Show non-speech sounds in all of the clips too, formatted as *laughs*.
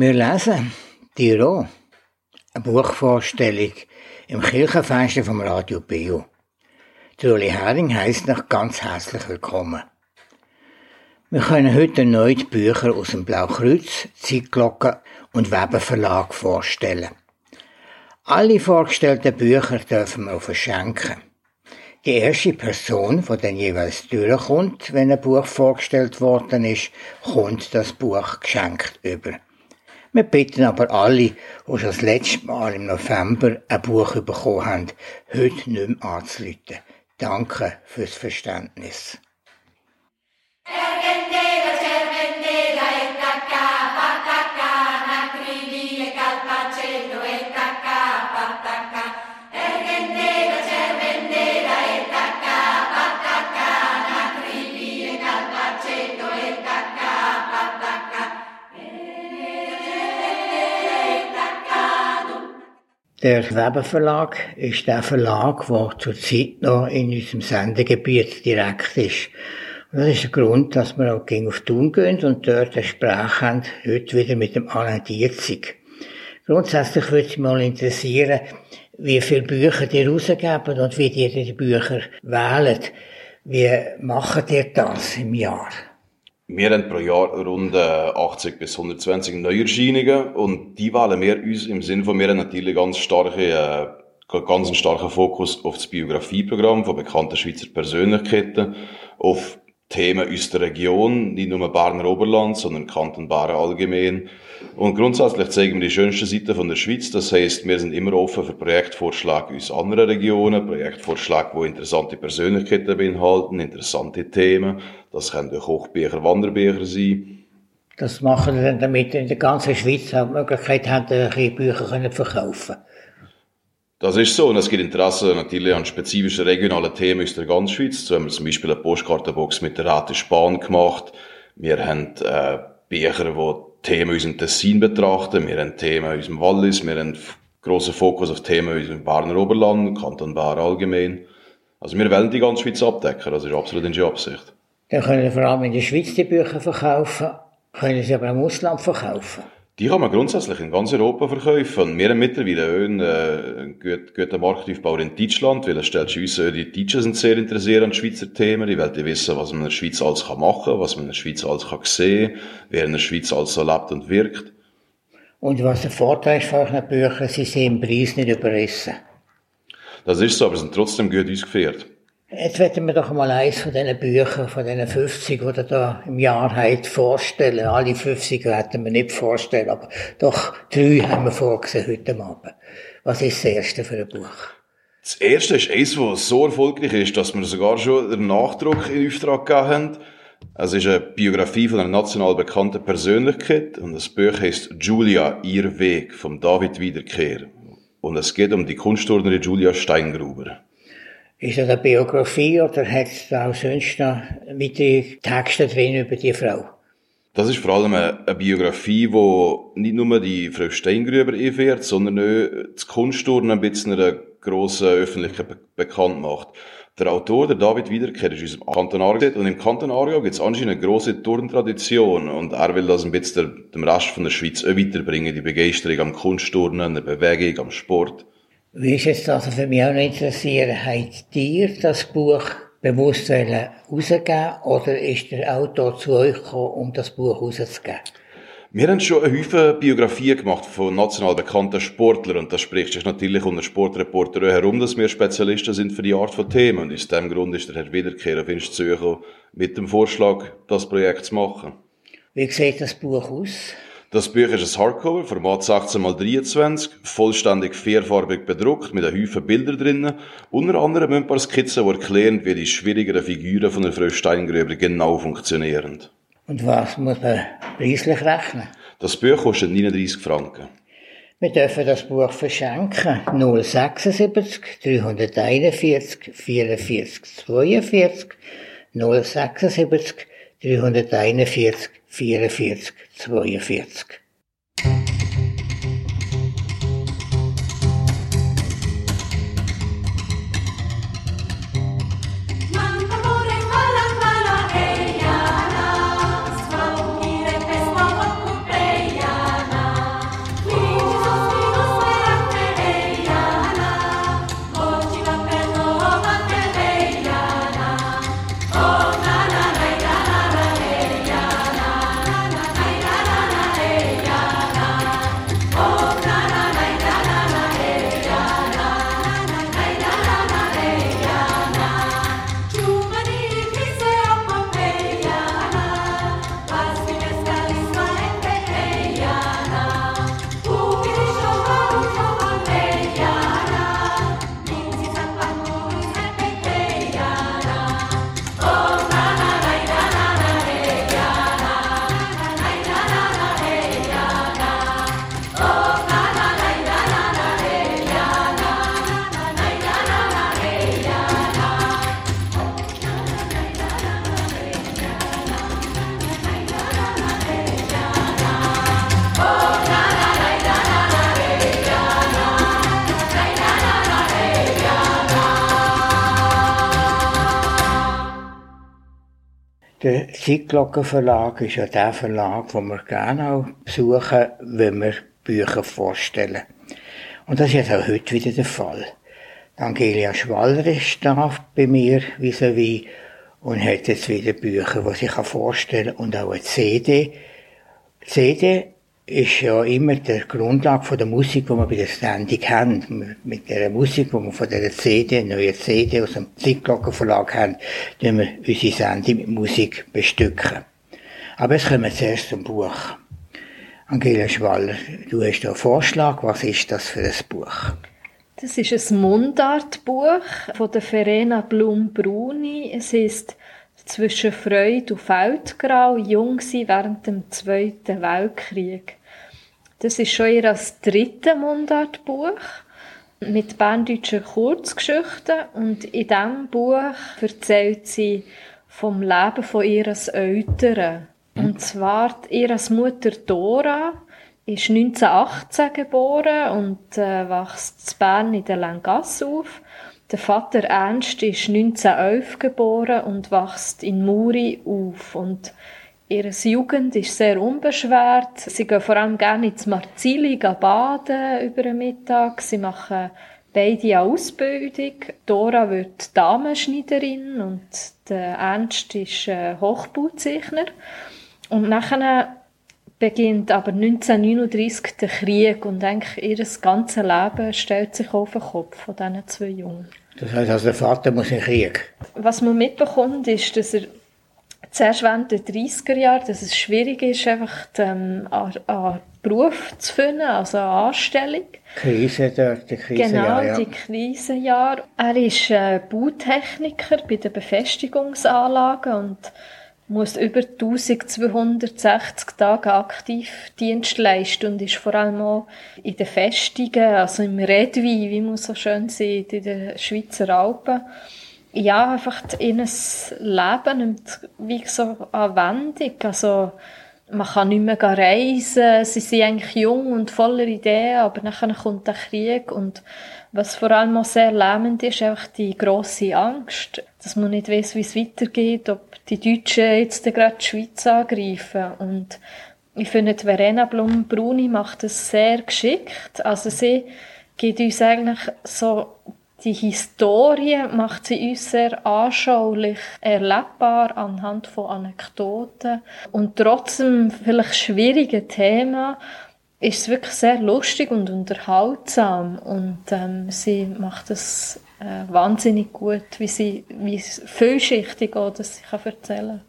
Wir lesen Tiro, eine Buchvorstellung im Kirchenfenster vom Radio Bio. Ueli Hering heisst noch ganz herzlich willkommen. Wir können heute erneut Bücher aus dem Blaukreuz, Zeitglocke und Weber Verlag vorstellen. Alle vorgestellten Bücher dürfen wir verschenken. Die erste Person, die dann jeweils durchkommt, wenn ein Buch vorgestellt worden ist, kommt das Buch geschenkt über. Wir bitten aber alle, die schon das letzte Mal im November ein Buch bekommen haben, heute nicht mehr anzuleiten. Danke fürs Verständnis. Der Weber Verlag ist der Verlag, der zurzeit noch in unserem Sendegebiet direkt ist. Und das ist der Grund, dass wir auch auf Thun gehen und dort ein Gespräch haben, heute wieder mit dem Alain Dietzig. Grundsätzlich würde es mich mal interessieren, wie viele Bücher ihr rausgeben und wie ihr die Bücher wählen. Wie macht ihr das im Jahr? Wir haben pro Jahr rund 80 bis 120 Neuerscheinungen und die wählen wir uns im Sinne von, wir haben natürlich ganz starke, äh, ganz einen starken Fokus auf das Biografieprogramm von bekannten Schweizer Persönlichkeiten, auf Themen aus der Region, nicht nur Berner Oberland, sondern Kanton Bern allgemein. Und grundsätzlich zeigen wir die schönsten Seiten von der Schweiz. Das heißt, wir sind immer offen für Projektvorschläge aus anderen Regionen, Projektvorschläge, die interessante Persönlichkeiten beinhalten, interessante Themen. Das können durch Hochbücher, Wanderbücher sein. Das machen wir dann, damit in der ganzen Schweiz auch die Möglichkeit haben, Bücher zu verkaufen das ist so. Und es gibt Interesse natürlich an spezifischen regionalen Themen aus der ganzen Schweiz. So haben wir zum Beispiel eine Postkartenbox mit der Rate Spahn gemacht. Wir haben äh, Bücher, die Themen aus dem Tessin betrachten. Wir haben Themen aus dem Wallis. Wir haben grossen Fokus auf Themen aus dem Berner Oberland, Kanton Bern allgemein. Also wir wollen die ganze Schweiz abdecken. Das ist absolut unsere Absicht. Dann können wir vor allem in der Schweiz die Bücher verkaufen, können sie aber im Ausland verkaufen. Die kann man grundsätzlich in ganz Europa verkaufen. Wir haben mittlerweile auch einen, äh, einen guten Marktaufbau in Deutschland, weil es stellt uns, äh, die Deutschen sind sehr interessiert an Schweizer Themen. Die wollen wissen, was man in der Schweiz alles kann machen, was man in der Schweiz alles kann sehen, wer in der Schweiz alles so lebt und wirkt. Und was der Vorteil ist von euren Büchern, sie sind im Preis nicht überrissen. Das ist so, aber sie sind trotzdem gut ausgeführt. Jetzt werden wir doch mal eins von diesen Büchern, von diesen 50, die da im Jahr habt, vorstellen. Alle 50 hätten wir nicht vorstellen, aber doch drei haben wir vorgesehen heute Abend. Was ist das erste für ein Buch? Das erste ist eins, das so erfolgreich ist, dass wir sogar schon den Nachdruck in Auftrag gegeben haben. Es ist eine Biografie von einer national bekannten Persönlichkeit und das Buch heißt Julia, ihr Weg, von David Wiederkehr. Und es geht um die Kunstturnerin Julia Steingruber. Ist das eine Biografie oder hat es auch sonst noch weitere Texte drin über die Frau? Das ist vor allem eine, eine Biografie, die nicht nur die Frau Steingruber einfährt, sondern auch das Kunstturnen ein bisschen einer grossen Öffentlichkeit bekannt macht. Der Autor, der David Wiederkehr, ist aus dem Kanton Aargau und im Kanton Aargau gibt es anscheinend eine grosse Turntradition und er will das ein bisschen dem Rest von der Schweiz auch weiterbringen, die Begeisterung am Kunstturnen, der Bewegung, am Sport. Wie ist es also für mich auch noch interessieren, habt ihr das Buch bewusst rausgeben oder ist der Autor zu euch gekommen, um das Buch rauszugeben? Wir haben schon eine Haufen Biografien gemacht von national bekannten Sportlern und das spricht sich natürlich unter Sportreporter herum, dass wir Spezialisten sind für die Art von Themen und aus dem Grund ist der Herr Wiederkehr auf uns zu mit dem Vorschlag, das Projekt zu machen. Wie sieht das Buch aus? Das Buch ist ein Hardcover, Format 16x23, vollständig vierfarbig bedruckt, mit einem Haufen Bilder drinnen. Unter anderem ein paar Skizzen, die erklären, wie die schwierigeren Figuren von der Frau Steingröber genau funktionieren. Und was muss man preislich rechnen? Das Buch kostet 39 Franken. Wir dürfen das Buch verschenken. 076 341 44 42 076 341 44 42. Der Zeitglockenverlag ist ja der Verlag, den wir gerne auch besuchen, wenn wir Bücher vorstellen. Und das ist jetzt auch heute wieder der Fall. Angelia Schwaller ist da bei mir vis-à-vis und hat jetzt wieder Bücher, die ich vorstellen kann und auch eine CD. CD ist ja immer die Grundlage von der Musik, die wir bei der Sendung haben. Mit der Musik, die wir von der CD, neue CD aus dem Zeitglockenverlag haben, tun wir unsere Sendung mit Musik bestücken. Aber jetzt kommen wir zuerst zum Buch. Angela Schwaller, du hast einen Vorschlag. Was ist das für ein Buch? Das ist ein Mundartbuch von der Verena Blum-Bruni. Es ist zwischen Freude und Feldgrau, jung sie während dem Zweiten Weltkrieg. Das ist schon ihr als dritte Mundartbuch mit berndeutschen Kurzgeschichten und in diesem Buch erzählt sie vom Leben von ihres Eltern. Und zwar ihre Mutter Dora ist 1918 geboren und äh, wächst in Bern in der Langasse auf. Der Vater Ernst ist 1911 geboren und wächst in Muri auf. Und Ihre Jugend ist sehr unbeschwert. Sie gehen vor allem gerne ins Marzili baden über den Mittag. Sie machen beide eine Ausbildung. Dora wird Damenschneiderin und der Ernst ist äh, Hochbauzeichner. Und nachher beginnt aber 1939 der Krieg und eigentlich ihr ganzes Leben stellt sich auf den Kopf von diesen zwei Jungen. Das heißt, also der Vater muss in den Krieg? Was man mitbekommt, ist, dass er zuerst während der 30er Jahre, dass es schwierig ist, einfach ähm, einen Beruf zu finden, also eine Anstellung. Krise dort, die Krisenjahre. Genau, die Krisenjahre. Er ist äh, Bautechniker bei den Befestigungsanlagen und muss über 1260 Tage aktiv Dienst leisten und ist vor allem auch in den Festungen, also im Redwein, wie man so schön sieht, in den Schweizer Alpen, ja, einfach in ein Leben nimmt wie so eine Wendung. Also, man kann nicht mehr reisen, sie sind eigentlich jung und voller Ideen, aber dann kommt der Krieg und was vor allem auch sehr lähmend ist, einfach die grosse Angst, dass man nicht weiß, wie es weitergeht, ob die Deutschen jetzt gerade die Schweiz angreifen und ich finde, Verena Blum-Bruni macht das sehr geschickt. Also sie gibt uns eigentlich so die Historie macht sie uns sehr anschaulich erlebbar anhand von Anekdoten. Und trotzdem vielleicht schwierige Themen ist es wirklich sehr lustig und unterhaltsam. Und ähm, sie macht es äh, wahnsinnig gut, wie sie wie vielschichtig auch das sie kann erzählen.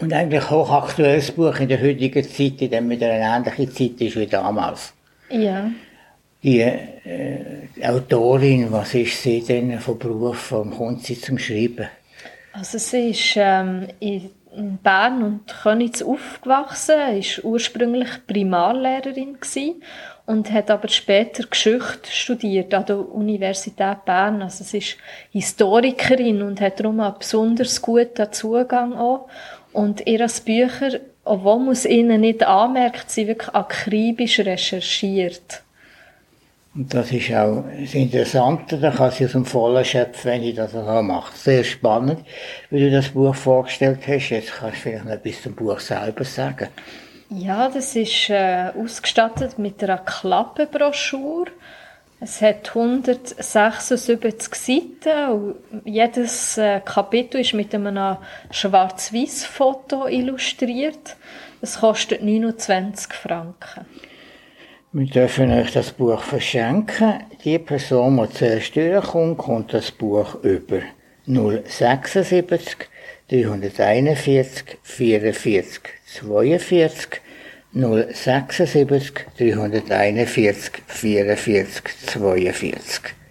Und eigentlich hochaktuelles Buch in der heutigen Zeit, in dem mit einer ähnlichen Zeit ist wie damals. Ja die äh, Autorin, was ist sie denn von Beruf, warum kommt sie zum Schreiben? Also sie ist ähm, in Bern und Königs aufgewachsen, ist ursprünglich Primarlehrerin gewesen und hat aber später Geschichte studiert an der Universität Bern. Also sie ist Historikerin und hat darum einen besonders guten Zugang auch. Und ihre Bücher, obwohl man es ihnen nicht anmerkt, sie wirklich akribisch recherchiert. Und das ist auch das Interessante, da kann sie aus dem Vollen schöpfen, wenn ich das auch mache. Sehr spannend, wie du das Buch vorgestellt hast. Jetzt kannst du vielleicht noch etwas zum Buch selber sagen. Ja, das ist äh, ausgestattet mit einer Klappenbroschüre. Es hat 176 Seiten und jedes äh, Kapitel ist mit einem Schwarz-Weiß-Foto illustriert. Es kostet 29 Franken. Wir dürfen euch das Buch verschenken. Die Person, die zuerst durchkommt, kommt das Buch über 076 341 44 42 076 341 44 42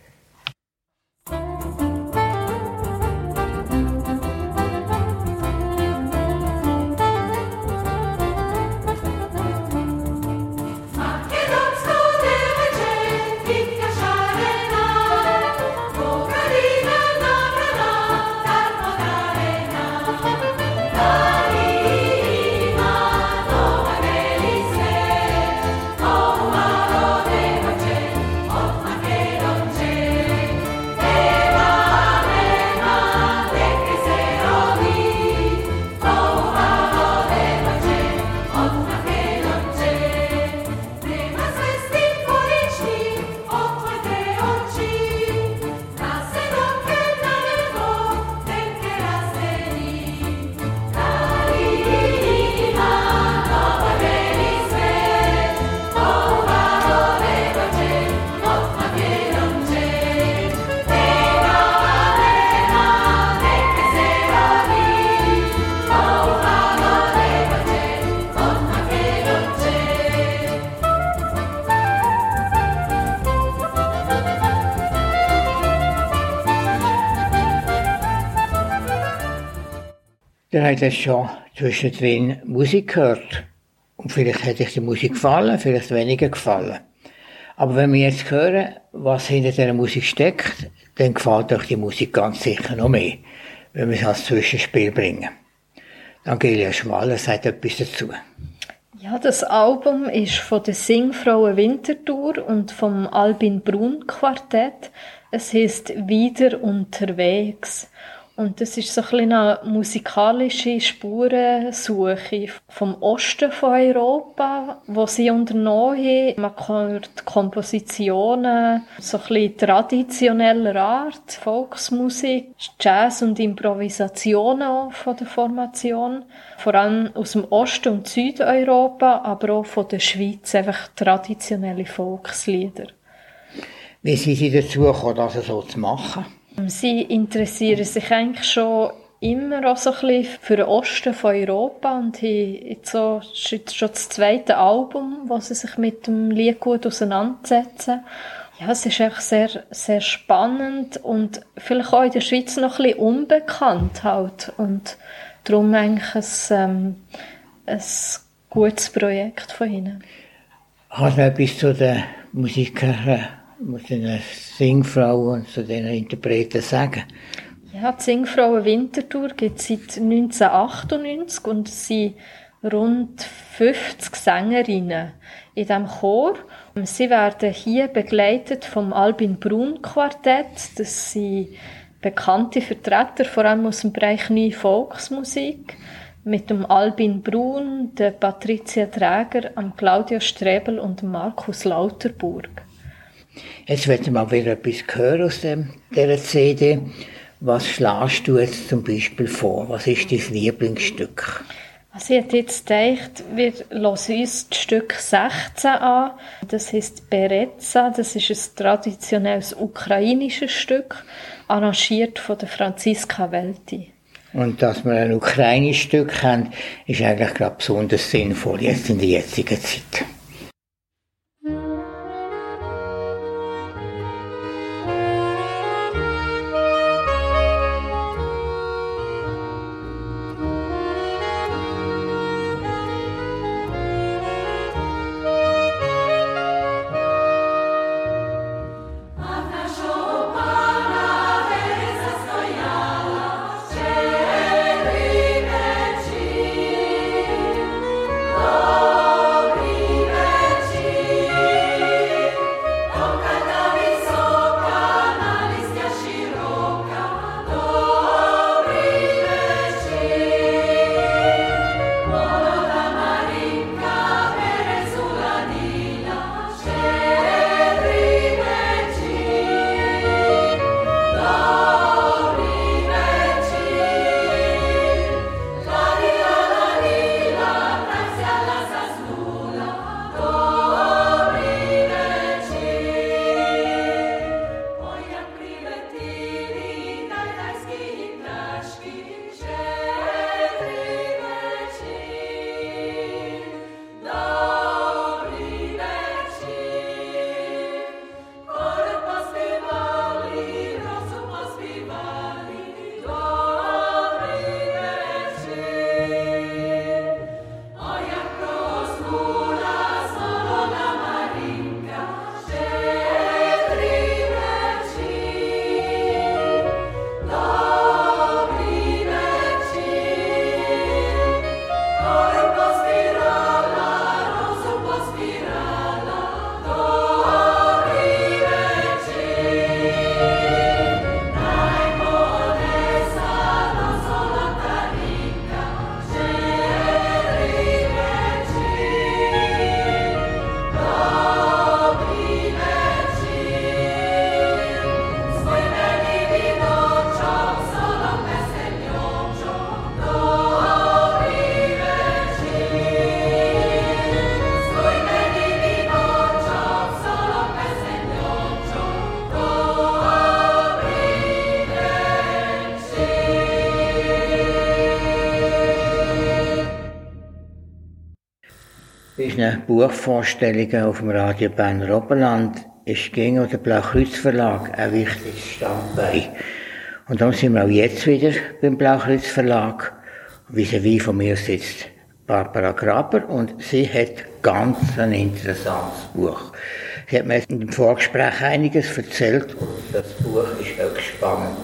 Jetzt schon zwischendrin Musik gehört. Und vielleicht hätte ich die Musik gefallen, vielleicht weniger gefallen. Aber wenn wir jetzt hören, was hinter dieser Musik steckt, dann gefällt euch die Musik ganz sicher noch mehr, wenn wir es als Zwischenspiel bringen. Angelia Schwaller sagt etwas dazu. Ja, das Album ist von der Singfrauen Winterthur und vom Albin Brun Quartett. Es heißt Wieder unterwegs. Und das ist so ein eine musikalische Spurensuche vom Osten von Europa, wo sie unternommen haben. Man hört Kompositionen so ein traditioneller Art, Volksmusik, Jazz und Improvisationen von der Formation. Vor allem aus dem Osten und Südeuropa, aber auch von der Schweiz, einfach traditionelle Volkslieder. Wie sind Sie dazu gekommen, das so zu machen? Sie interessieren sich eigentlich schon immer auch so ein bisschen für den Osten von Europa und haben jetzt so, jetzt schon das zweite Album, wo sie sich mit dem Lied gut auseinandersetzen. Ja, es ist echt sehr, sehr spannend und vielleicht auch in der Schweiz noch ein bisschen unbekannt halt und darum eigentlich ein, ähm, ein gutes Projekt von ihnen. Hast du etwas zu den Musikern muss den Singfrauen und zu den Interpreten sagen? Ja, die Singfrauen Winterthur gibt es seit 1998 und es sind rund 50 Sängerinnen in diesem Chor. Sie werden hier begleitet vom Albin Brun Quartett. Das sind bekannte Vertreter, vor allem aus dem Bereich Neue Volksmusik. Mit dem Albin Brun, der Patricia Träger, am Claudia Strebel und Markus Lauterburg. Jetzt werden wir mal wieder etwas hören aus dem, dieser CD. Was schlägst du jetzt zum Beispiel vor? Was ist dein Lieblingsstück? Also ich hätte jetzt gedacht, wir hören uns das Stück 16 an. Das heißt Bereza. Das ist ein traditionelles ukrainisches Stück, arrangiert von der Franziska Welti. Und dass wir ein ukrainisches Stück haben, ist eigentlich gerade besonders sinnvoll jetzt in der jetzigen Zeit. Unseren Buchvorstellungen auf dem Radio Berner Oberland ist gegen der Blaukreuz Verlag ein wichtiges Standbein. Und darum sind wir auch jetzt wieder beim Blaukreuz Verlag Vis-à-vis von mir sitzt Barbara Graber und sie hat ganz ein interessantes Buch. Sie hat mir im Vorgespräch einiges erzählt und das Buch ist höchst spannend.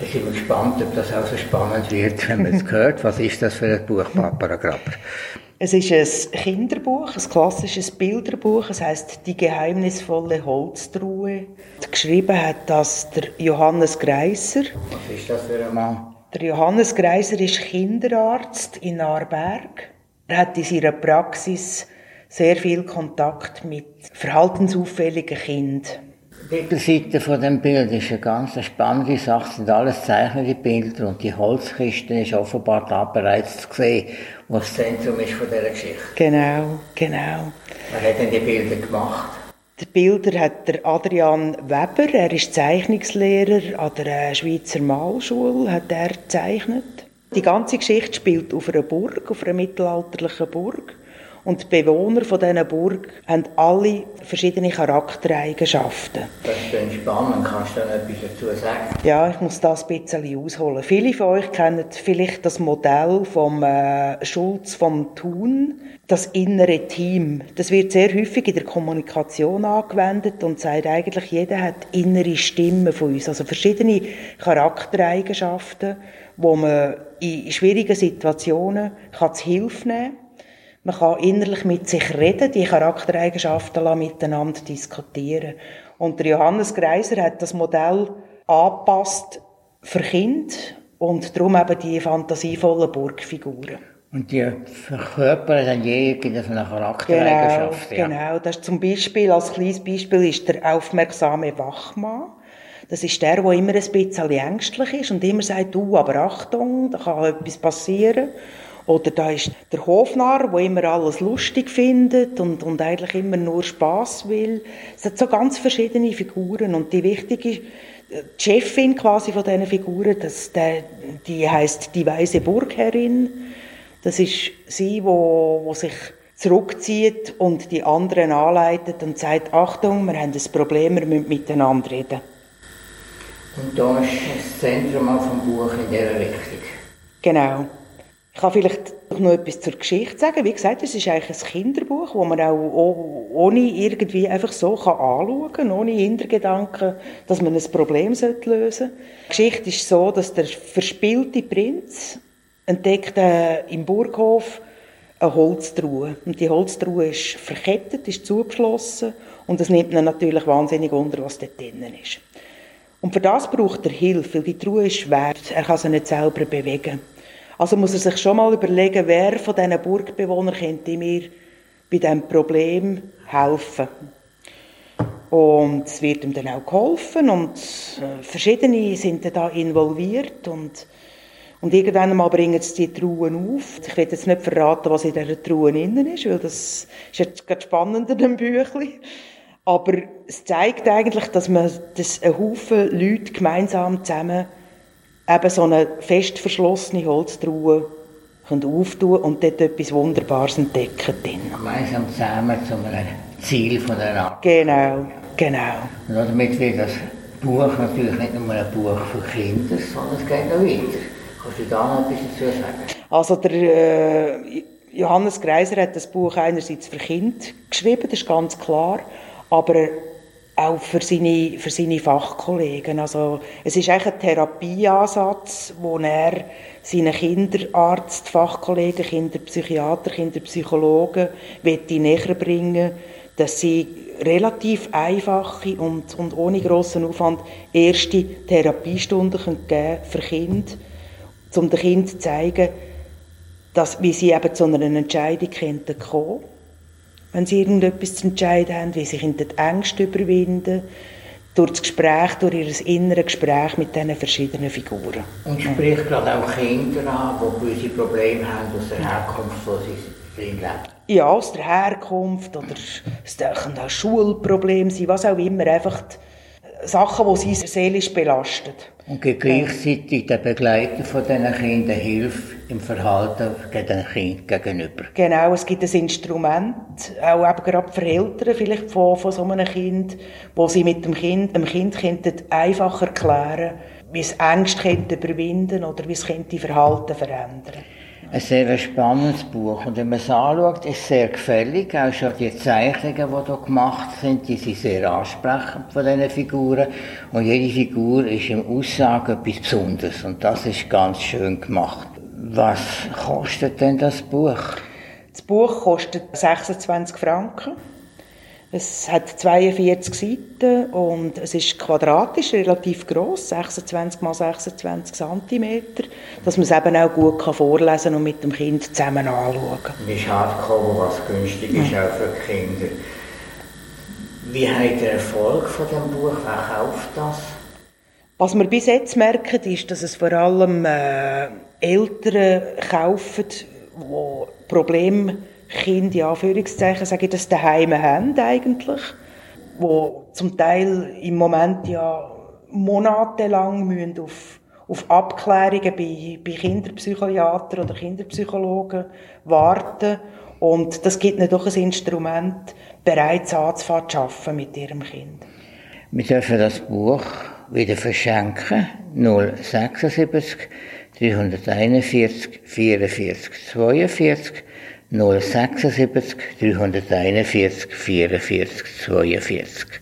Ich bin gespannt, ob das auch so spannend wird, wenn man es *laughs* hört. Was ist das für ein Buch, Barbara Graber? Es ist ein Kinderbuch, ein klassisches Bilderbuch. Es heißt Die geheimnisvolle Holztruhe. Geschrieben hat das der Johannes Greiser. Was ist das für ein Mann? Der Johannes Greiser ist Kinderarzt in Aarberg. Er hat in seiner Praxis sehr viel Kontakt mit verhaltensauffälligen Kindern. Die Titelseite von dem Bild ist eine ganz spannende Sache. Es sind alles zeichnete Bilder und die Holzkiste ist offenbar da bereits zu sehen, wo das Zentrum ist von dieser Geschichte. Genau, genau. Wer hat denn die Bilder gemacht? Die Bilder hat der Adrian Weber, er ist Zeichnungslehrer an der Schweizer Malschule, hat er gezeichnet. Die ganze Geschichte spielt auf einer Burg, auf einer mittelalterlichen Burg. Und die Bewohner von dieser Burg haben alle verschiedene Charaktereigenschaften. Das ist spannend. Kannst du da etwas dazu sagen? Ja, ich muss das ein bisschen ausholen. Viele von euch kennen vielleicht das Modell vom äh, Schulz vom Thun, das innere Team. Das wird sehr häufig in der Kommunikation angewendet und sagt eigentlich, jeder hat innere Stimmen von uns, also verschiedene Charaktereigenschaften, wo man in schwierigen Situationen kann zu Hilfe nehmen kann man kann innerlich mit sich reden, die Charaktereigenschaften miteinander diskutieren. Und der Johannes Greiser hat das Modell angepasst für Kinder und darum eben die fantasievollen Burgfiguren. Und die verkörpern dann jede eine Charaktereigenschaft. Genau, ja. genau. Das ist zum Beispiel, als kleines Beispiel ist der aufmerksame Wachmann. Das ist der, der immer ein bisschen ängstlich ist und immer sagt, du, aber Achtung, da kann etwas passieren. Oder da ist der Hofnarr, der immer alles lustig findet und, und eigentlich immer nur Spaß will. Es hat so ganz verschiedene Figuren und die wichtige die Chefin quasi von diesen Figuren, das, der, die heißt die weise Burgherrin. Das ist sie, wo, wo sich zurückzieht und die anderen anleitet und sagt, Achtung, wir haben ein Problem, wir müssen miteinander reden. Und da ist das Zentrum auch vom Buch in dieser Richtung. Genau. Ich kann vielleicht noch etwas zur Geschichte sagen. Wie gesagt, es ist eigentlich ein Kinderbuch, wo man auch ohne irgendwie einfach so anschauen kann, ohne Hintergedanken, dass man ein Problem lösen sollte. Die Geschichte ist so, dass der verspielte Prinz entdeckt äh, im Burghof eine Holztruhe. Und die Holztruhe ist verkettet, ist zugeschlossen und es nimmt ihn natürlich wahnsinnig unter, was dort drinnen ist. Und für das braucht er Hilfe, weil die Truhe ist schwer. Er kann sie nicht selber bewegen. Also muss er sich schon mal überlegen, wer von diesen Burgbewohnern könnte mir bei diesem Problem helfen. Und es wird ihm dann auch geholfen und äh, verschiedene sind dann da involviert und, und irgendwann einmal bringen sie die Truhen auf. Ich will jetzt nicht verraten, was in dieser Truhe innen ist, weil das ist jetzt gerade spannender, dem Büchlein. Aber es zeigt eigentlich, dass man dass ein Haufen Leute gemeinsam zusammen eben so eine fest verschlossene Holztruhe auftun und dort etwas Wunderbares entdecken drin. Gemeinsam zusammen zu einem Ziel von der Art. Genau, genau. Und damit wird das Buch natürlich nicht nur ein Buch für Kinder, sondern es geht noch weiter. Kannst du da noch etwas dazu sagen? Also der äh, Johannes Greiser hat das Buch einerseits für Kinder geschrieben, das ist ganz klar, aber auch für seine, für seine Fachkollegen. Also, es ist eigentlich ein Therapieansatz, wo er seinen Kinderarzt, Fachkollegen, Kinderpsychiater, Kinderpsychologen näher bringen dass sie relativ einfache und, und ohne grossen Aufwand erste Therapiestunden geben können für Kinder, um den Kindern zu zeigen, dass, wie sie eben zu einer Entscheidung kommen können wenn sie irgendetwas zu entscheiden haben, wie sie die Ängste überwinden, durch das Gespräch, durch ihr inneres Gespräch mit diesen verschiedenen Figuren. Und spricht gerade auch Kinder an, die gewisse Probleme haben aus der Herkunft, wo sie drin leben. Ja, aus der Herkunft oder es können auch Schulprobleme sein, was auch immer, einfach Sachen, die sie seelisch belastet. Und gleichzeitig der Begleiter von diesen Kindern hilft im Verhalten den Kind gegenüber. Genau, es gibt ein Instrument, auch eben gerade für Eltern vielleicht von, von so einem Kind, wo sie mit dem Kind, dem Kind einfach erklären wie es Ängste könnte überwinden oder wie es könnte Verhalten verändern ein sehr spannendes Buch. Und wenn man es anschaut, ist es sehr gefällig. Auch schon die Zeichnungen, die hier gemacht sind, die sind sehr ansprechend von diesen Figuren. Und jede Figur ist im Aussage etwas Besonderes. Und das ist ganz schön gemacht. Was kostet denn das Buch? Das Buch kostet 26 Franken. Es hat 42 Seiten und es ist quadratisch, relativ groß, 26 x 26 cm, dass man es eben auch gut kann vorlesen und mit dem Kind zusammen anschauen kann. Es ist Hardcover, was günstig ist, auch für Kinder. Wie hat der Erfolg von dem Buch? Wer kauft das? Was wir bis jetzt merken, ist, dass es vor allem äh, Eltern kaufen, die Probleme Kinder, in Anführungszeichen, sage ich, das daheim haben eigentlich, wo zum Teil im Moment ja monatelang müssen auf, auf Abklärungen bei, bei Kinderpsychiatern oder Kinderpsychologen warten und das gibt ihnen doch ein Instrument, bereits anzufangen zu arbeiten mit ihrem Kind. Wir dürfen das Buch wieder verschenken. 076 341 44 42 076 341 44 42.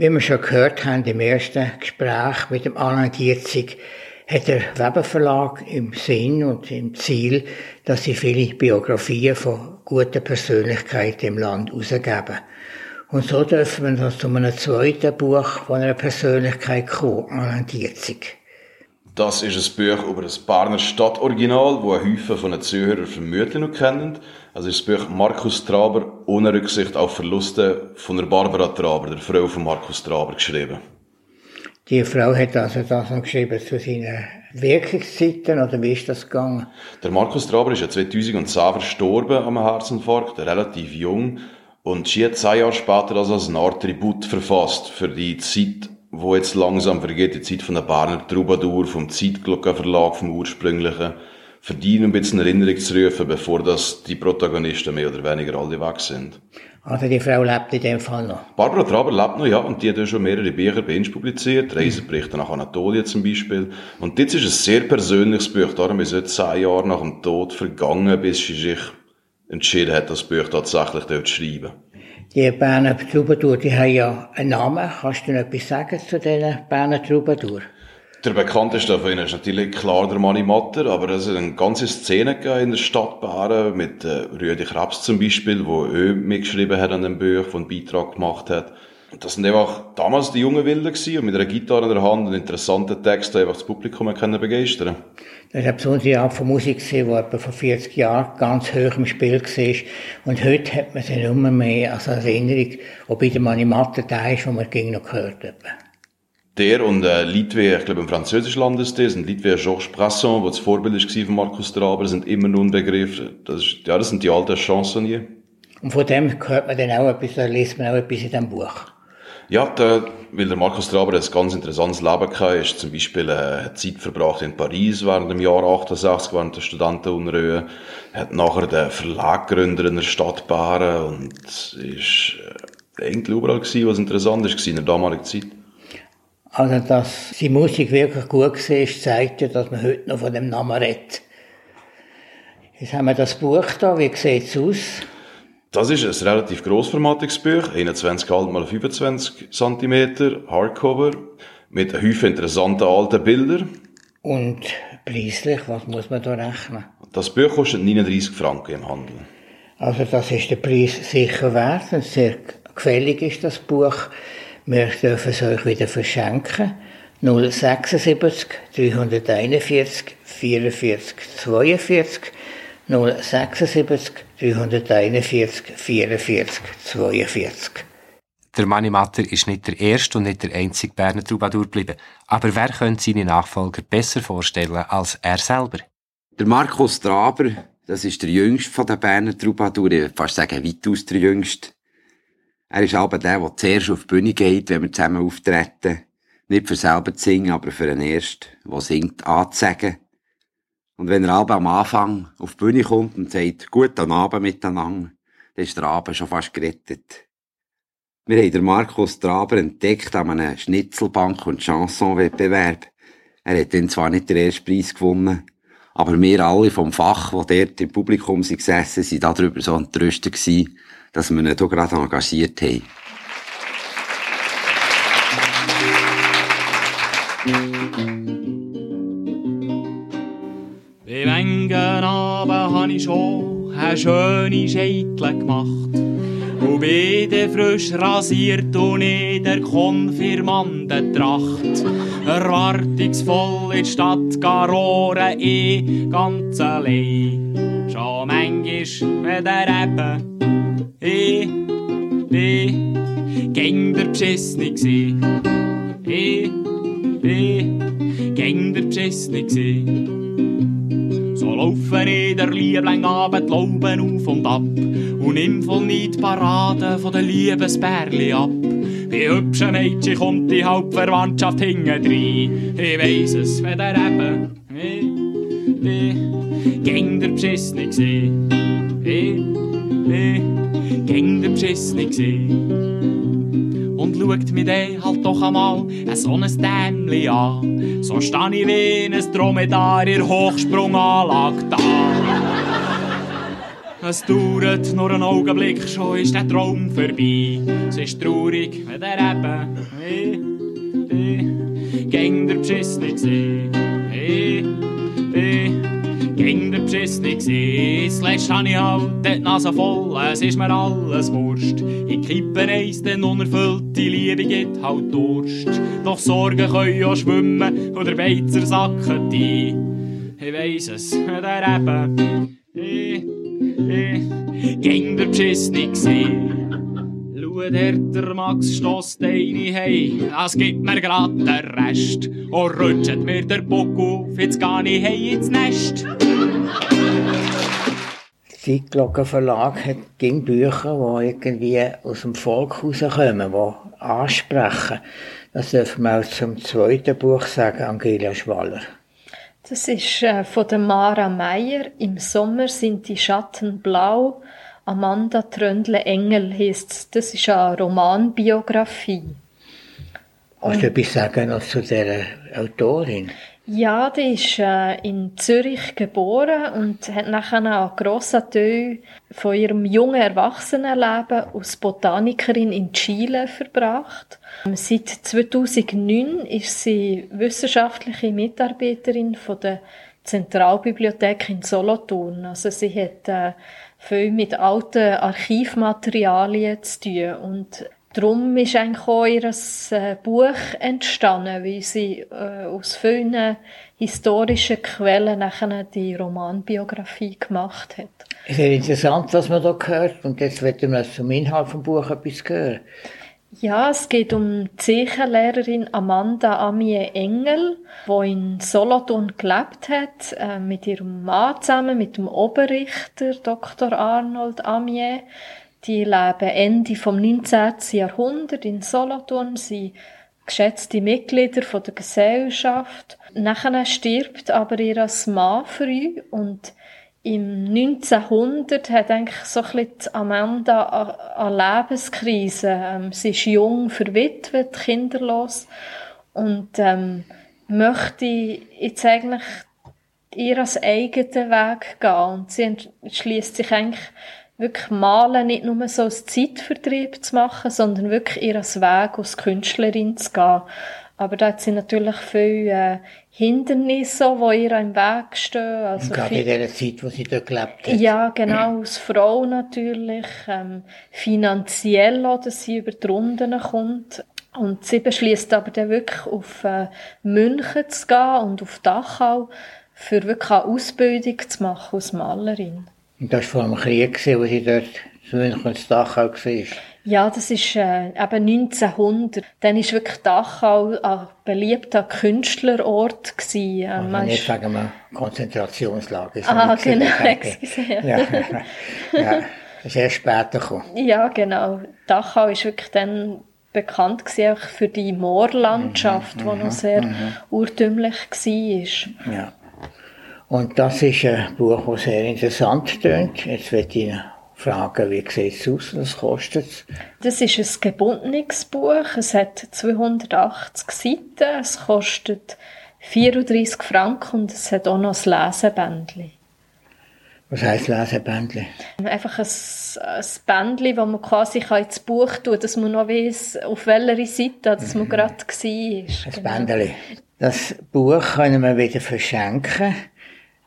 Wie wir schon gehört haben im ersten Gespräch mit dem Alain Gierzig, hat der Weber Verlag im Sinn und im Ziel, dass sie viele Biografien von guten Persönlichkeiten im Land herausgeben. Und so dürfen wir dann zu einem zweiten Buch von einer Persönlichkeit kommen, Alain Gierzig. Das ist ein Buch über das Berner Stadtoriginal, wo ein Häufchen von den Zuhörern vermutlich noch kennen. Also ist das Buch Markus Traber ohne Rücksicht auf Verluste von der Barbara Traber, der Frau von Markus Traber, geschrieben. Die Frau hat also das noch geschrieben zu seinen Wirkungszeiten, oder wie ist das gegangen? Der Markus Traber ist ja 2010 verstorben am Herzinfarkt, relativ jung. Und sie hat zwei Jahre später das als eine Art Tribut verfasst für die Zeit, wo jetzt langsam vergeht, die Zeit von der Berner Troubadour, vom Zeitglockenverlag, vom ursprünglichen verdienen, ein bisschen Erinnerung zu rufen, bevor das die Protagonisten mehr oder weniger alle weg sind. Also die Frau lebt in dem Fall noch? Barbara Traber lebt noch, ja, und die hat ja schon mehrere Bücher bei uns publiziert, Reiseberichte nach Anatolien zum Beispiel. Und jetzt ist ein sehr persönliches Buch, darum ist es zehn Jahre nach dem Tod vergangen, bis sie sich entschieden hat, das Buch tatsächlich dort zu schreiben. Die Berner Troubadour, die haben ja einen Namen. Kannst du noch etwas sagen zu diesen Berner Troubadour? Der bekannteste von ihnen ist natürlich klar der Manni Matter, aber es hat eine ganze Szene in der Stadt Bären mit äh, Rüdi Krebs zum Beispiel, wo er mitgeschrieben hat an dem Buch, von Beitrag gemacht hat. Das sind einfach damals die jungen Wilden gewesen und mit einer Gitarre in der Hand und interessanten Texten einfach das Publikum können begeistern. Das war so eine Art von Musik, die etwa vor 40 Jahren ganz hoch im Spiel war. Und heute hat man sie immer mehr als Erinnerung, ob bei dem Animaten da ist, wo man gegen noch gehört hat. Der und äh, Lied wie, ich glaube im französischen Landesstil, sind Lied wie Georges Brasson, das das Vorbild war von Markus Traber, sind immer nur ein Begriff. Das, ist, ja, das sind die alten Chansonniers. Und von dem hört man dann auch etwas, da liest man auch etwas in diesem Buch. Ja, der, weil der Markus Traber ein ganz interessantes Leben hatte, ist zum Beispiel äh, Zeit verbracht in Paris während dem Jahr 68, während der Studentenunruhe, hat nachher den Verlag gegründet in der Stadt Baren und ist äh, eigentlich überall gewesen, was interessant ist in der damaligen Zeit. Also, dass die Musik wirklich gut war, zeigt ja, dass man heute noch von dem Namen redet. Jetzt haben wir das Buch da, wie sieht es aus? Das ist ein relativ grossformatiges Buch, 21 mal 25 cm, Hardcover, mit Häufen interessanten alten Bildern. Und preislich, was muss man da rechnen? Das Buch kostet 39 Franken im Handel. Also das ist der Preis sicher wert und sehr gefällig ist das Buch. Wir dürfen es euch wieder verschenken. 076 341 44 42 076 341 44 42. Der Manni Matter ist nicht der erste und nicht der einzige Berner Troubadour geblieben. Aber wer könnte seine Nachfolger besser vorstellen als er selber? Der Markus Traber, das ist der jüngste von den Berner Troubadour, ich würde fast sagen, weitaus der jüngste. Er ist aber der, der zuerst auf die Bühne geht, wenn wir zusammen auftreten. Nicht für selber zu singen, aber für den Ersten, der singt, anzusagen. Und wenn er aber am Anfang auf die Bühne kommt und sagt, guten Abend miteinander, dann ist der Abend schon fast gerettet. Wir haben den Markus Traber entdeckt an einem Schnitzelbank- und Chansonwettbewerb. Er hat dann zwar nicht den ersten Preis gewonnen, aber wir alle vom Fach, die dort im Publikum sind gesessen, sind darüber so entrüstet gewesen, dass wir ihn hier gerade engagiert haben. Wie habe ich schon eine schöne Scheitle gemacht. Und bin frisch rasiert und in der Konfirmandentracht. Erwartungsvoll in die Stadt Garore, eh ganz allein. Schon manchmal, wenn der eben, eh, eh, gäng der Beschissene gsi. Eh, eh, gäng der Beschissene gsi. So laufen in der Liebling Abend Lauben auf und ab und nimm voll nicht Parade von den Liebesbärli ab. Wie hübsche Mädchen kommt die Hauptverwandtschaft hinten rein. Ich weiss es, wenn der eben, wie, wie, gäng der Beschissene gsi. Wie, wie, gäng der Beschissene gsi. Und schaut mich dann halt doch einmal ein so ein Dämli an. So steh ich wie ein Dromedar in Hochsprunganlage da. Es dauert nur einen Augenblick, schon ist der Traum vorbei. Es ist traurig, wenn der eben, wie, wie, gäng der Beschissene gsi. Wie, wie, gäng der Beschissene gsi. Zuletzt hab ich halt die Nase voll, es ist mir alles wurscht. Ich kippe eins, denn unerfüllte Liebe gibt halt Durst. Doch Sorgen können ja schwimmen und der Beizer sacken ein. Ich weiss es, der eben, ich, ich, gäng der Beschissene gsi. Schau, der, der Max stosst eine hey, es gibt mir grad den Rest. Und rutscht mir der Bock auf, jetzt geh ich hey ins Nest. Zeitglocken Verlag hat ging Bücher, die irgendwie aus dem Volk rauskommen, die ansprechen. Das dürfen wir auch zum zweiten Buch sagen, Angela Schwaller. Das ist äh, von der Mara Meyer. Im Sommer sind die Schatten blau. Amanda Tröndle Engel heißt Das ist eine Romanbiografie. Kannst du etwas sagen noch zu dieser Autorin? Ja, die ist äh, in Zürich geboren und hat nachher einen grossen Teil von ihrem jungen Erwachsenenleben als Botanikerin in Chile verbracht. Seit 2009 ist sie wissenschaftliche Mitarbeiterin von der Zentralbibliothek in Solothurn. Also sie hat äh, viel mit alten Archivmaterialien zu tun und darum ist eigentlich auch ihr äh, Buch entstanden, weil sie äh, aus vielen historischen Quellen nachher die Romanbiografie gemacht hat. Sehr interessant, was man da hört. Und jetzt werden wir zum Inhalt vom Buch etwas hören. Ja, es geht um die Zeichenlehrerin Amanda Amie Engel, die in Solothurn gelebt hat, äh, mit ihrem Mann zusammen, mit dem Oberrichter Dr. Arnold Amie. Die leben Ende vom 19. Jahrhundert in Solothurn, sie geschätzte Mitglieder von der Gesellschaft. Nachher stirbt aber ihr Mann früh und im 1900 hat eigentlich so ein bisschen Amanda eine Lebenskrise. Ähm, sie ist jung, verwitwet, kinderlos und ähm, möchte jetzt eigentlich ihr als eigenen Weg gehen. Und sie entschließt sich eigentlich wirklich Malen nicht nur so als Zeitvertrieb zu machen, sondern wirklich ihr als Weg als Künstlerin zu gehen. Aber da sie natürlich viele äh, Hindernisse, die ihr im Weg stehen. Also gerade in der Zeit, wo sie dort gelebt hat. Ja, genau, als Frau natürlich, ähm, finanziell, dass sie über die Runden kommt. Und sie beschließt aber dann wirklich auf äh, München zu gehen und auf Dachau, für wirklich eine Ausbildung zu machen als Malerin. Und das war vor dem Krieg, wo sie dort zu München und Dachau war? Ja, das ist äh, eben 1900. Dann ist wirklich Dachau ein beliebter Künstlerort gewesen. Ähm, also nicht sagen wir Konzentrationslager. Ah, genau, *laughs* excuse, ja. ist erst später gekommen. Ja, genau. Dachau ist wirklich dann bekannt gewesen, auch für die Moorlandschaft, mhm, die noch mhm, sehr mhm. urtümlich war. Ja. Und das ist ein Buch, das sehr interessant tönt. Jetzt wird ich fragen, wie sieht es aus, was kostet es? Das ist ein gebundenes Buch, es hat 280 Seiten, es kostet 34 Franken und es hat auch noch ein Lesebändchen. Was heisst Lesebändchen? Einfach ein, ein Bändchen, das man quasi ins Buch tun kann, dass man noch weiss, auf welcher Seite dass man mhm. gerade war. Ein genau. Bändchen. Das Buch können wir wieder verschenken.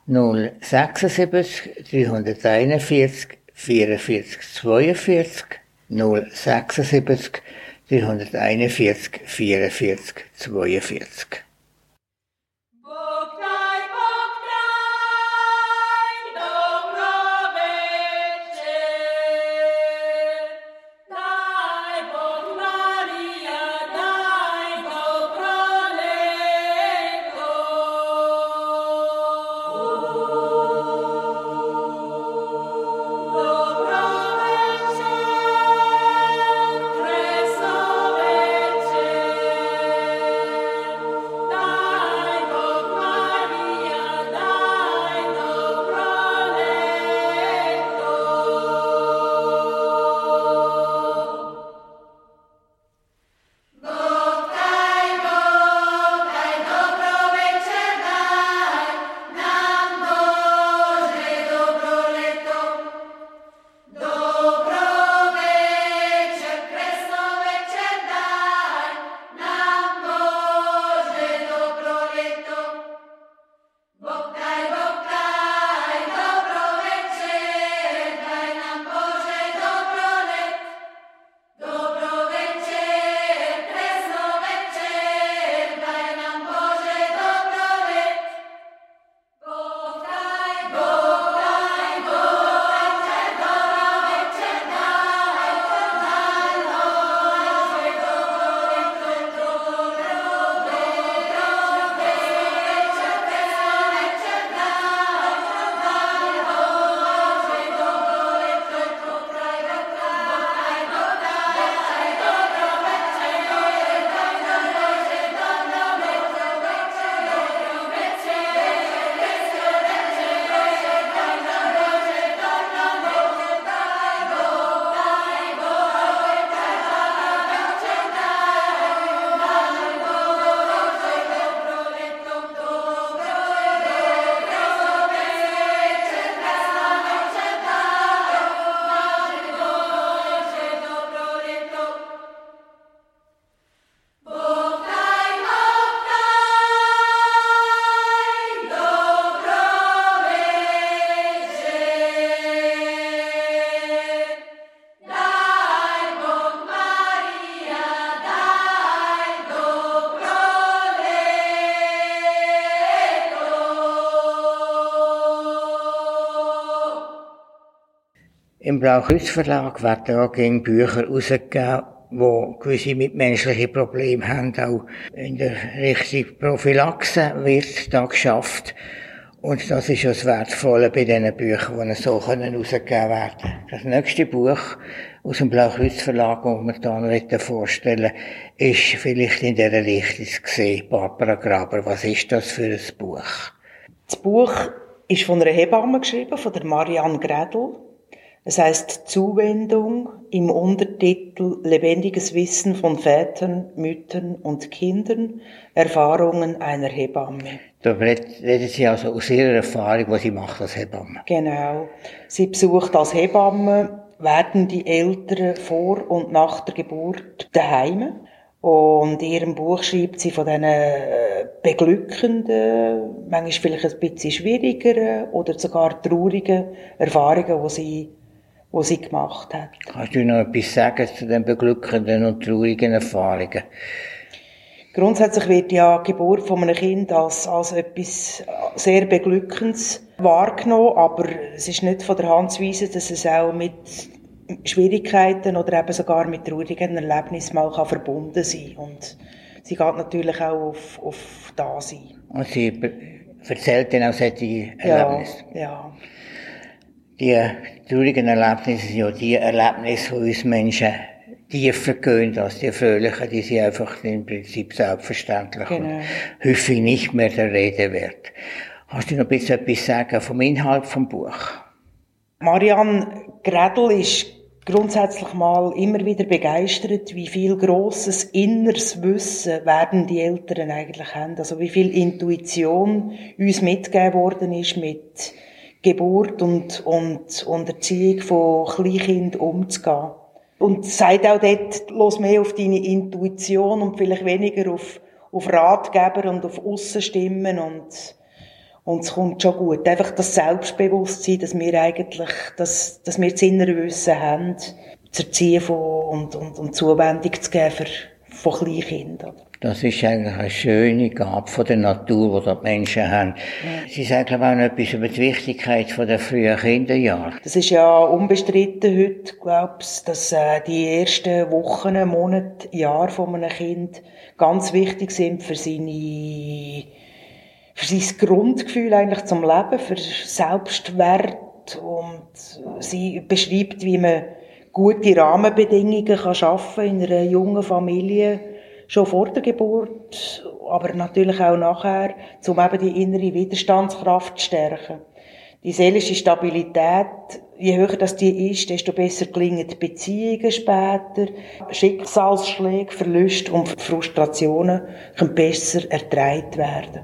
076 341 44 42 076 341 44 42. Im Blaukreuz Verlag werden auch Bücher rausgegeben, wo gewisse mitmenschliche Probleme haben. Auch in der Richtung Prophylaxe wird da geschafft. Und das ist das Wertvolle bei diesen Büchern, die so herausgegeben werden können. Das nächste Buch aus dem Blaukreuz Verlag, das wir hier vorstellen ist vielleicht in dieser Richtung gesehen. Barbara Graber, was ist das für ein Buch? Das Buch ist von einer Hebamme geschrieben, von der Marianne Gredl. Es heißt Zuwendung im Untertitel Lebendiges Wissen von Vätern, Müttern und Kindern, Erfahrungen einer Hebamme. Da reden Sie also aus Ihrer Erfahrung, was sie macht als Hebamme. Genau. Sie besucht als Hebamme, werden die Eltern vor und nach der Geburt daheim. Und in ihrem Buch schreibt sie von diesen äh, beglückenden, manchmal vielleicht ein bisschen schwierigeren oder sogar traurigen Erfahrungen, die sie, die sie gemacht hat. Kannst du noch etwas sagen zu den beglückenden und traurigen Erfahrungen? Grundsätzlich wird ja die Geburt von einem Kind als, als etwas sehr Beglückendes wahrgenommen, aber es ist nicht von der Hand zu weisen, dass es auch mit Schwierigkeiten oder eben sogar mit traurigen Erlebnissen mal kann verbunden sein Und sie geht natürlich auch auf, auf da sein. Und sie erzählt dann auch solche Erlebnisse? Ja, ja. Die traurigen Erlebnisse sind ja die Erlebnisse, die uns Menschen tiefer gehen als die fröhlichen, die sind einfach im Prinzip selbstverständlich genau. und häufig nicht mehr der Rede wert. Hast du noch ein bisschen etwas sagen vom Inhalt vom Buch? Marianne Gredl ist grundsätzlich mal immer wieder begeistert, wie viel grosses inneres Wissen werden die Eltern eigentlich haben. Also wie viel Intuition uns mitgegeben worden ist mit Geburt und, und, und Erziehung von Kleinkindern umzugehen. Und sagt auch dort, los mehr auf deine Intuition und vielleicht weniger auf, auf Ratgeber und auf Aussenstimmen und, und es kommt schon gut. Einfach das Selbstbewusstsein, dass wir eigentlich, dass, dass wir das innere Wissen haben, zu erziehen von, und, und, und Zuwendung zu geben für, von Kleinkindern. Das ist eigentlich eine schöne Gabe von der Natur, die die Menschen haben. Ja. Sie sagen, glaube ich, auch noch etwas über die Wichtigkeit der frühen Kinderjahre. Das ist ja unbestritten heute, glaubst dass äh, die ersten Wochen, Monate, Jahre von einem Kind ganz wichtig sind für seine, für sein Grundgefühl eigentlich zum Leben, für Selbstwert und sie beschreibt, wie man gute Rahmenbedingungen kann schaffen in einer jungen Familie schon vor der Geburt, aber natürlich auch nachher, um eben die innere Widerstandskraft zu stärken. Die seelische Stabilität, je höher das die ist, desto besser gelingen die Beziehungen später. Schicksalsschläge, Verluste und Frustrationen können besser ertragen werden.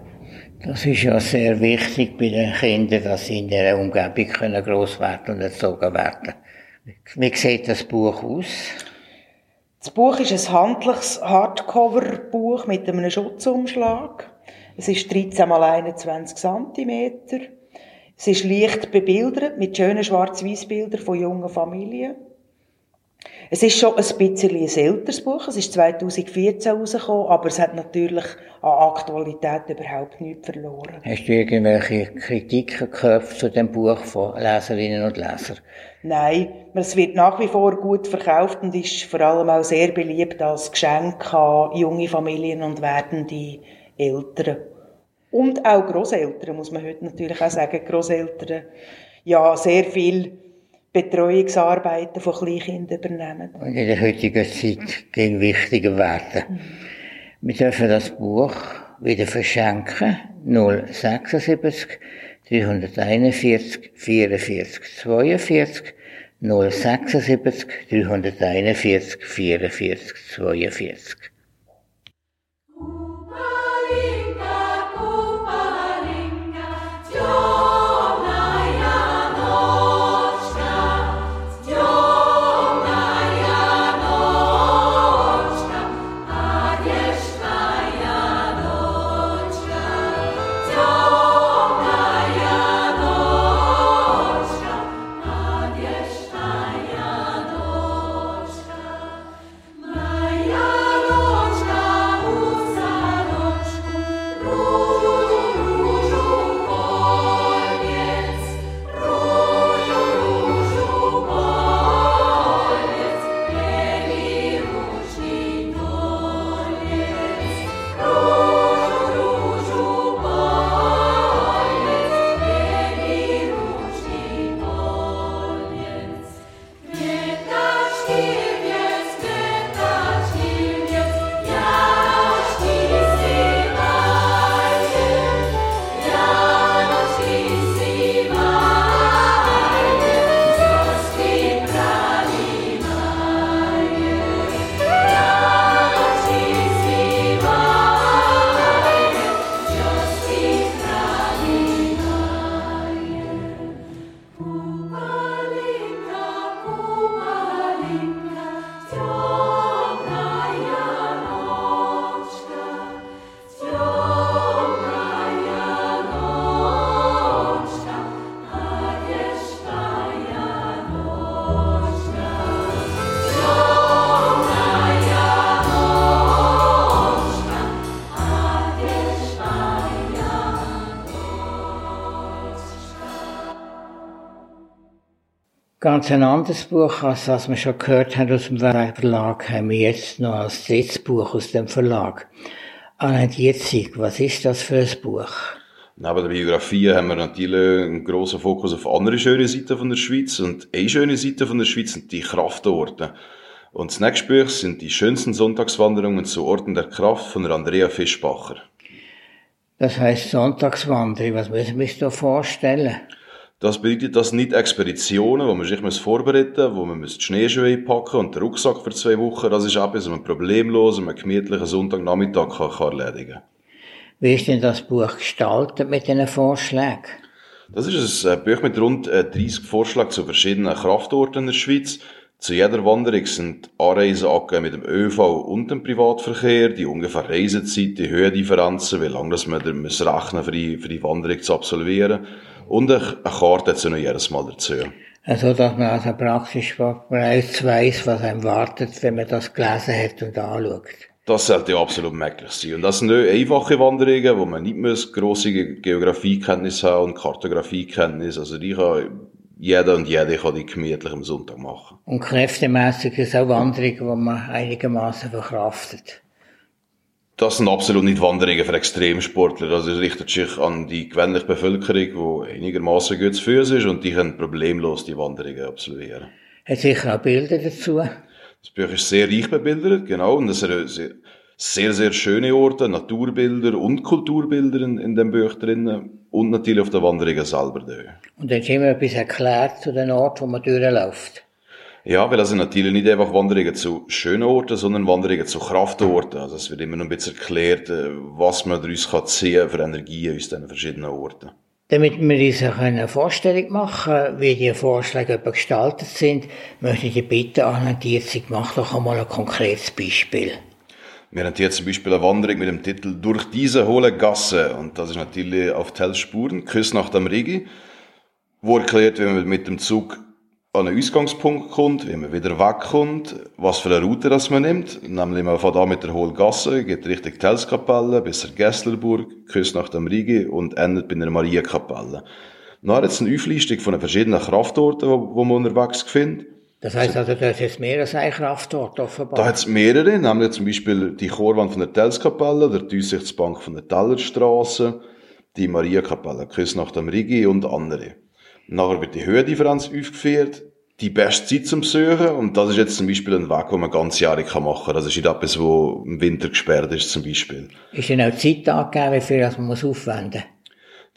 Das ist ja sehr wichtig bei den Kindern, dass sie in dieser Umgebung gross werden und erzogen werden. Wie sieht das Buch aus? Das Buch ist ein handliches Hardcover-Buch mit einem Schutzumschlag. Es ist 13 mal 21 cm. Es ist leicht bebildert mit schönen Schwarz-Weiß-Bildern von jungen Familien. Es ist schon ein bisschen ein älteres Buch. Es ist 2014 rausgekommen, aber es hat natürlich an Aktualität überhaupt nichts verloren. Hast du irgendwelche Kritiken gehört zu dem Buch von Leserinnen und Lesern? Nein, es wird nach wie vor gut verkauft und ist vor allem auch sehr beliebt als Geschenk an junge Familien und werdende Eltern. Und auch Großeltern, muss man heute natürlich auch sagen. Großeltern, ja, sehr viel Betreuungsarbeiten von Kleinkindern übernehmen. Und in der heutigen Zeit gehen wichtiger werden. Mhm. Wir dürfen das Buch wieder verschenken. 076 341 44 42 076 341 44 42 Ganz ein anderes Buch, als das wir schon gehört haben aus dem Verlag, haben wir jetzt noch als drittes Buch aus dem Verlag. Alain Dietzig, was ist das für ein Buch? Neben der Biografie haben wir natürlich einen grossen Fokus auf andere schöne Seiten von der Schweiz. Und eine schöne Seite von der Schweiz sind die Kraftorte. Und das nächste Buch sind die schönsten Sonntagswanderungen zu Orten der Kraft von Andrea Fischbacher. Das heißt Sonntagswanderung, was müssen wir uns da vorstellen? Das bedeutet, dass nicht Expeditionen, wo man sich vorbereiten muss, wo man die Schneeschuhe packen und den Rucksack für zwei Wochen, das ist etwas, was man problemlos an einem gemütlichen Sonntagnachmittag kann, kann erledigen Wie ist denn das Buch gestaltet mit diesen Vorschlägen? Das ist ein Buch mit rund 30 äh, Vorschlägen zu verschiedenen Kraftorten in der Schweiz. Zu jeder Wanderung sind Anreisen mit dem ÖV und dem Privatverkehr, die ungefähr Reisezeit, die Höhendifferenzen, wie lange das man muss rechnen für die, für die Wanderung zu absolvieren. Und eine Karte dazu noch jedes Mal dazu. Also, dass man also praktisch bereits weiss, was einem wartet, wenn man das gelesen hat und anschaut. Das sollte absolut möglich sein. Und das sind nicht einfache Wanderungen, wo man nicht muss grosse Geografiekenntnisse haben und Kartografiekenntnisse. Also die kann jeder und jede kann die gemütlich am Sonntag machen. Und kräftemässig ist auch Wanderungen, die man einigermaßen verkraftet. Das sind absolut nicht Wanderungen für Extremsportler. Das richtet sich an die gewöhnliche Bevölkerung, die einigermaßen gut zu Füßen ist und die können problemlos die Wanderungen absolvieren. Hat sicher auch Bilder dazu. Das Buch ist sehr reich bebildert, genau. Und es sind sehr, sehr schöne Orte, Naturbilder und Kulturbilder in, in dem Buch drin. Und natürlich auf der Wanderungen selber. Und dann ist immer etwas erklärt zu den Ort, wo man durchläuft. Ja, weil das sind natürlich nicht einfach Wanderungen zu schönen Orten, sondern Wanderungen zu Kraftorten. Also es wird immer noch ein bisschen erklärt, äh, was man daraus kann ziehen für Energien aus diesen verschiedenen Orten. Damit wir uns eine Vorstellung machen wie die Vorschläge gestaltet sind, möchte ich dich bitten, Anna Dierzig, mach doch einmal ein konkretes Beispiel. Wir haben hier zum Beispiel eine Wanderung mit dem Titel Durch diese hohle Gasse. Und das ist natürlich auf Tellspuren, Küss nach dem Rigi, wo erklärt, wie man mit dem Zug an einen Ausgangspunkt kommt, wie man wieder wegkommt, was für eine Route das man nimmt. Nämlich man fährt an mit der Hohlgasse, geht Richtung Telskapelle bis zur Gesslerburg, küsst nach dem Rigi und endet bei einer Mariakapelle. Dann jetzt eine Auflistung von den verschiedenen Kraftorten, wo, man unterwegs findet. Das heisst also, da ist jetzt mehr als ein Kraftort offenbar? Da hat es mehrere, nämlich zum Beispiel die Chorwand von der Telskapelle, der Aussichtsbank von der Tellerstraße, die Mariakapelle, Küss nach dem Rigi und andere. Nachher wird die Höhendifferenz aufgeführt, die beste Zeit zum Suchen, und das ist jetzt zum Beispiel ein Weg, den man ganzjährig machen kann. Das ist nicht etwas, wo im Winter gesperrt ist, zum Beispiel. Ist denn auch Zeit angegeben, wie viel man muss aufwenden muss?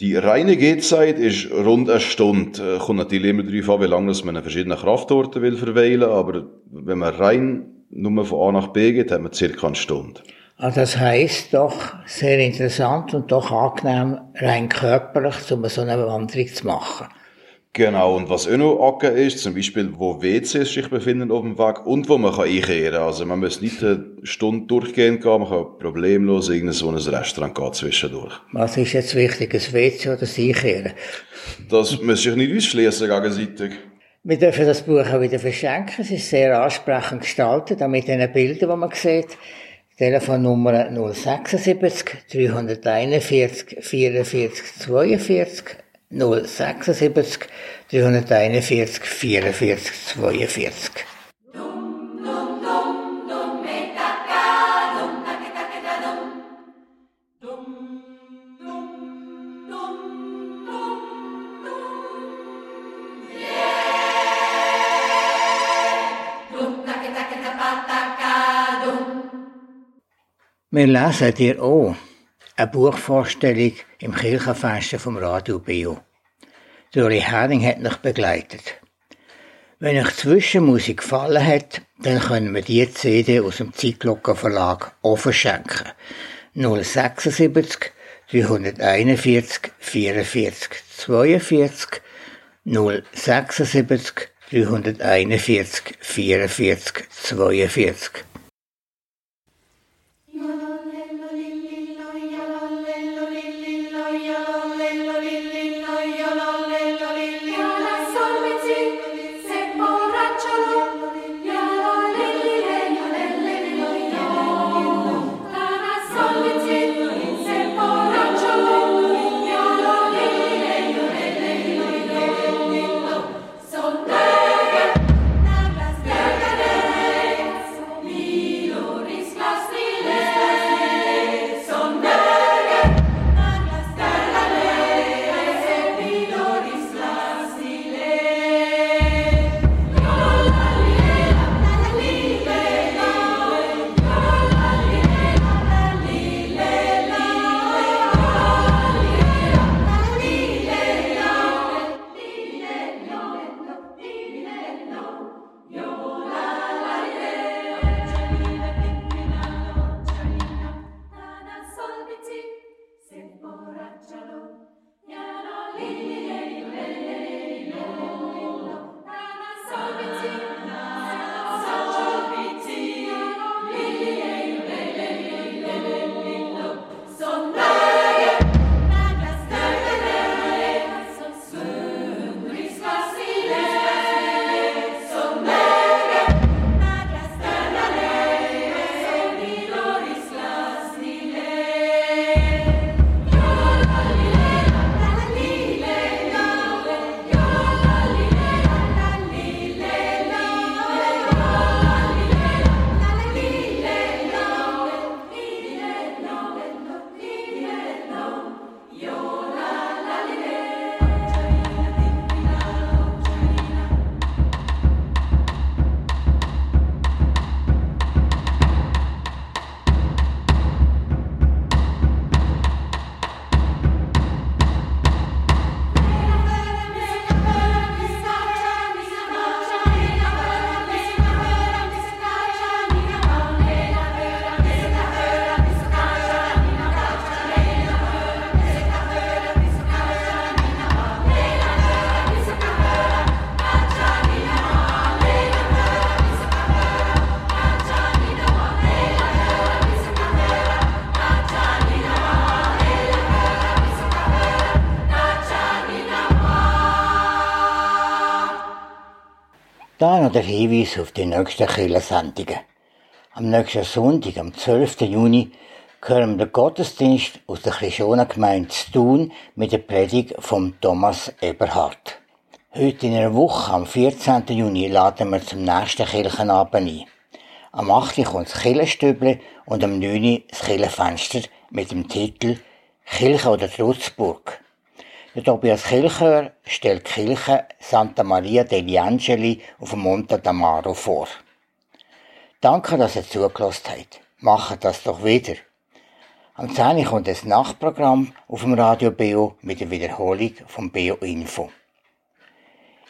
Die reine Gehzeit ist rund eine Stunde. Äh, kommt natürlich immer darauf an, wie lange man an verschiedenen Kraftorten will verweilen, aber wenn man rein nur von A nach B geht, hat man circa eine Stunde. Also das heisst doch sehr interessant und doch angenehm rein körperlich, um so eine Wanderung zu machen. Genau, und was auch noch angegeben ist, zum Beispiel, wo WCs sich befinden auf dem Weg und wo man kann einkehren kann. Also man muss nicht eine Stunde durchgehen gehen, man kann problemlos in so ein Restaurant gehen zwischendurch. Was ist jetzt wichtig, ein WC oder das Einkehren? Das muss sich nicht ausschließen gegenseitig. Wir dürfen das Buch auch wieder verschenken. Es ist sehr ansprechend gestaltet, auch mit den Bildern, die man sieht. Telefonnummer 076 341 44 42 076 341 44 42. Wir lesen dir auch eine Buchvorstellung im Kirchenfenster vom Radio Bio. Dori Hering hat mich begleitet. Wenn euch Zwischenmusik gefallen hat, dann können wir die CD aus dem Zeitglocken Verlag auch verschenken. 076 341 44 42 076 341 44 42 der Hinweis auf die nächsten Kirchensendungen. Am nächsten Sonntag, am 12. Juni, hören wir den Gottesdienst aus der Christianengemeinde Thun mit der Predigt von Thomas Eberhard. Heute in einer Woche, am 14. Juni, laden wir zum nächsten Kirchenabend ein. Am 8. kommt das Kirchenstüble und am 9. das Kirchenfenster mit dem Titel Kirche oder Trutzburg. Der Tobias Kilchör stellt die Kirche Santa Maria degli Angeli auf dem Monte d'Amaro vor. Danke, dass ihr zugelassen habt. Macht das doch wieder. Am 10. kommt das Nachtprogramm auf dem Radio BO mit der Wiederholung vom BO Info.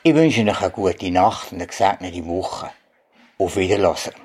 Ich wünsche euch eine gute Nacht und eine gesegnete Woche. Auf Wiedersehen.